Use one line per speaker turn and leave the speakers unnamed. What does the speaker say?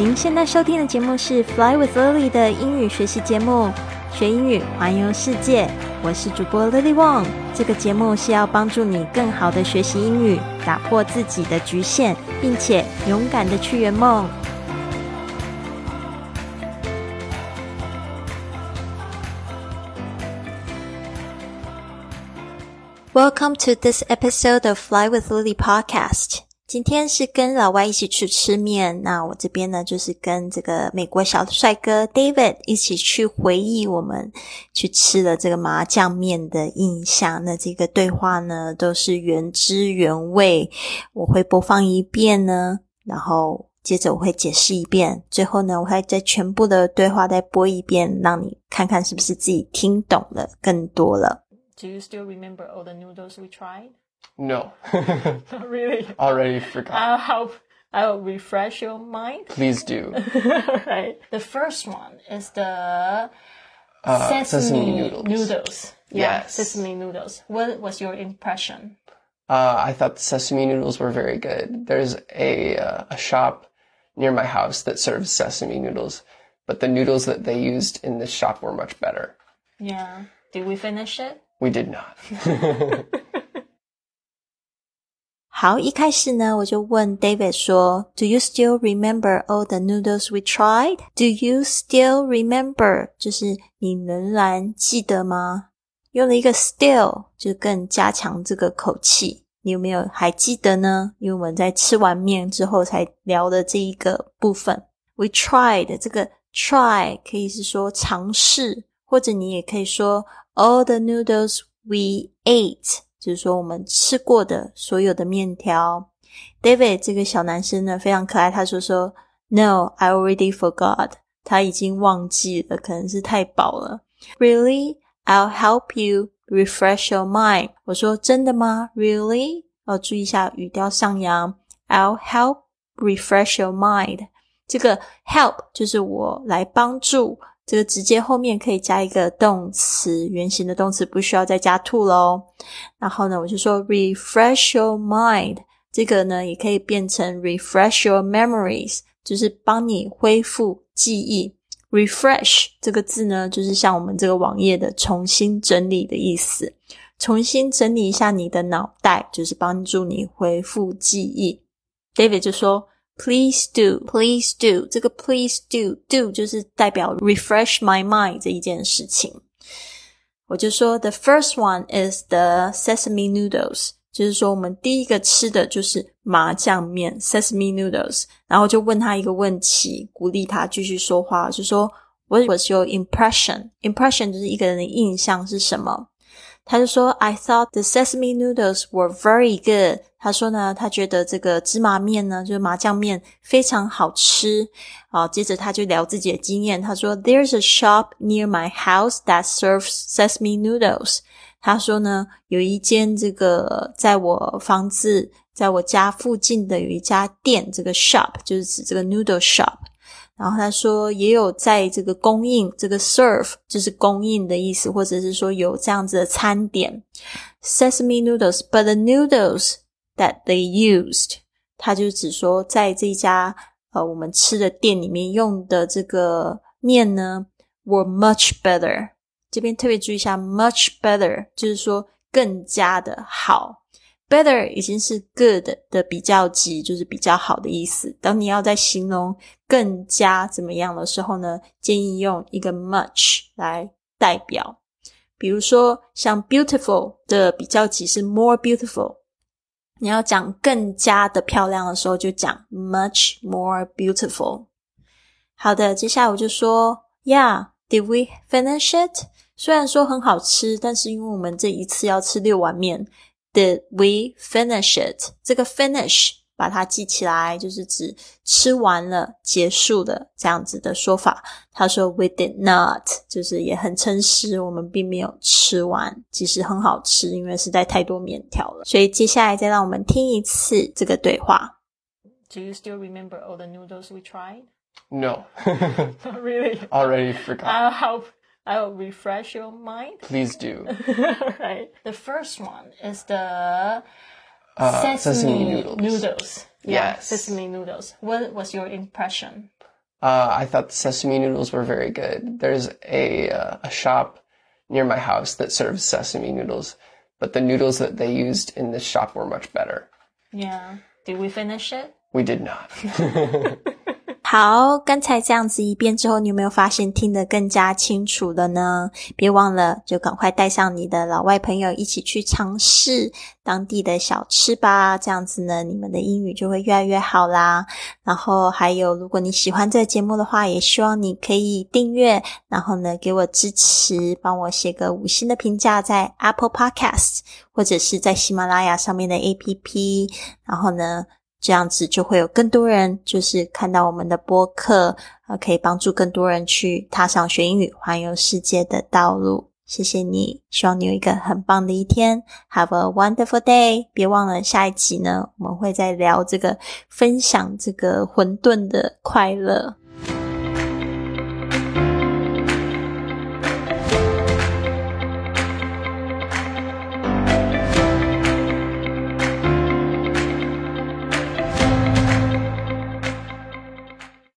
您现在收听的节目是《Fly with Lily》的英语学习节目，学英语环游世界。我是主播 Lily Wong。这个节目是要帮助你更好的学习英语，打破自己的局限，并且勇敢的去圆梦。Welcome to this episode of Fly with Lily podcast. 今天是跟老外一起去吃面，那我这边呢就是跟这个美国小帅哥 David 一起去回忆我们去吃了这个麻酱面的印象。那这个对话呢都是原汁原味，我会播放一遍呢，然后接着我会解释一遍，最后呢我会再全部的对话再播一遍，让你看看是不是自己听懂了更多了。
Do you still remember all the noodles we tried?
No.
Not really?
Already forgot.
I'll help. I'll refresh your mind.
Please do.
right. The first one is the
Uh,
sesame,
sesame noodles.
noodles. Yeah,
Yes.
sesame noodles. What was your impression?
Uh, I thought the sesame noodles were very good. There's a uh, a shop near my house that serves sesame noodles, but the noodles that they used in this shop were much better.
Yeah. Did we finish it?
We did not.
好，一开始呢，我就问 David 说：“Do you still remember all the noodles we tried? Do you still remember？就是你仍然记得吗？用了一个 still，就更加强这个口气。你有没有还记得呢？因为我们在吃完面之后才聊的这一个部分。We tried 这个 try 可以是说尝试，或者你也可以说 all the noodles we ate。”就是说我们吃过的所有的面条。David 这个小男生呢非常可爱，他说说 No, I already forgot，他已经忘记了，可能是太饱了。Really? I'll help you refresh your mind。我说真的吗？Really？要注意一下语调上扬。I'll help refresh your mind。这个 help 就是我来帮助。这个直接后面可以加一个动词，原形的动词不需要再加 to 喽。然后呢，我就说 refresh your mind，这个呢也可以变成 refresh your memories，就是帮你恢复记忆。refresh 这个字呢，就是像我们这个网页的重新整理的意思，重新整理一下你的脑袋，就是帮助你恢复记忆。David 就说。Please do, please do。这个 please do do 就是代表 refresh my mind 这一件事情。我就说 the first one is the sesame noodles，就是说我们第一个吃的就是麻酱面 sesame noodles。然后就问他一个问题，鼓励他继续说话，就说 What was your impression? Impression 就是一个人的印象是什么？ 他就说，I thought the sesame noodles were very good。他说呢，他觉得这个芝麻面呢，就是麻酱面非常好吃。啊，接着他就聊自己的经验。他说，There's a shop near my house that serves sesame noodles。他说呢，有一间这个在我房子，在我家附近的有一家店，这个 shop 就是指这个 noodle shop。然后他说，也有在这个供应，这个 serve 就是供应的意思，或者是说有这样子的餐点，sesame noodles，but the noodles that they used，他就只说在这家呃我们吃的店里面用的这个面呢，were much better。这边特别注意一下，much better，就是说更加的好。Better 已经是 good 的比较级，就是比较好的意思。当你要在形容更加怎么样的时候呢，建议用一个 much 来代表。比如说，像 beautiful 的比较级是 more beautiful。你要讲更加的漂亮的时候，就讲 much more beautiful。好的，接下来我就说，Yeah，did we finish it？虽然说很好吃，但是因为我们这一次要吃六碗面。Did we finish it？这个 finish 把它记起来，就是指吃完了、结束的这样子的说法。他说 We did not，就是也很诚实，我们并没有吃完，其实很好吃，因为实在太多面条了。所以接下来再让我们听一次这个对话。
Do you still remember all the noodles we tried?
No.
really?
Already forgot.
I'll help. I'll refresh your mind.
Please do.
right. The first one is the
Uh,
sesame,
sesame noodles.
noodles. Yeah,
Yes.
sesame noodles. What was your impression?
Uh, I thought the sesame noodles were very good. There's a uh, a shop near my house that serves sesame noodles, but the noodles that they used in this shop were much better.
Yeah. Did we finish it?
We did not.
好，刚才这样子一遍之后，你有没有发现听得更加清楚了呢？别忘了，就赶快带上你的老外朋友一起去尝试当地的小吃吧。这样子呢，你们的英语就会越来越好啦。然后还有，如果你喜欢这个节目的话，也希望你可以订阅，然后呢给我支持，帮我写个五星的评价在 Apple Podcast 或者是在喜马拉雅上面的 APP。然后呢。这样子就会有更多人，就是看到我们的播客，啊，可以帮助更多人去踏上学英语、环游世界的道路。谢谢你，希望你有一个很棒的一天。Have a wonderful day！别忘了下一集呢，我们会再聊这个分享这个混沌的快乐。